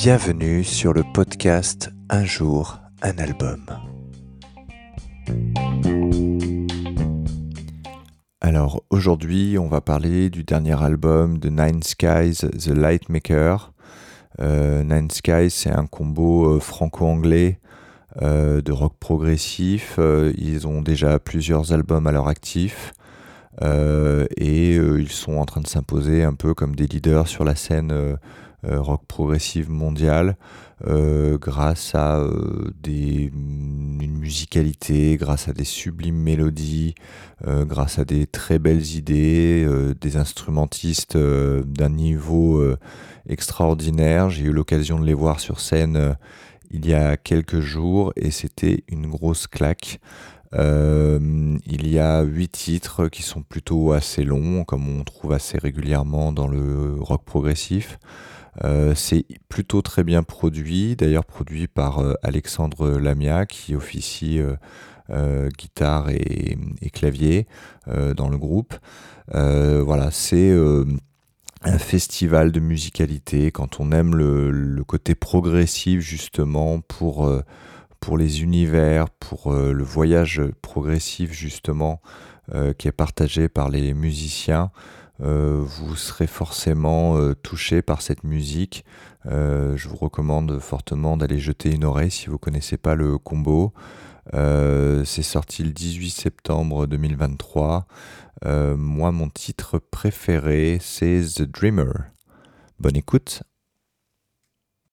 Bienvenue sur le podcast Un jour, un album. Alors aujourd'hui, on va parler du dernier album de Nine Skies, The Lightmaker. Euh, Nine Skies, c'est un combo euh, franco-anglais euh, de rock progressif. ils ont déjà plusieurs albums à leur actif. et ils sont en train de s'imposer un peu comme des leaders sur la scène rock progressive mondiale euh, grâce à euh, des, une musicalité, grâce à des sublimes mélodies, grâce à des très belles idées, des instrumentistes d'un niveau extraordinaire. J'ai eu l'occasion de les voir sur scène il y a quelques jours et c'était une grosse claque. il y a huit titres qui sont plutôt assez longs, comme on trouve assez régulièrement dans le rock progressif. Euh, c'est plutôt très bien produit, d'ailleurs produit par euh, Alexandre Lamia qui officie euh, guitare et, clavier dans le groupe. voilà, c'est un festival de musicalité quand on aime le, côté progressif justement pour, pour les univers, pour le voyage progressif justement qui est partagé par les musiciens. Euh, vous serez forcément euh, touché par cette musique. Euh, je vous recommande fortement d'aller jeter une oreille si vous ne connaissez pas le combo. c'est sorti le 18 septembre 2023. moi, mon titre préféré, c'est The Dreamer. Bonne écoute.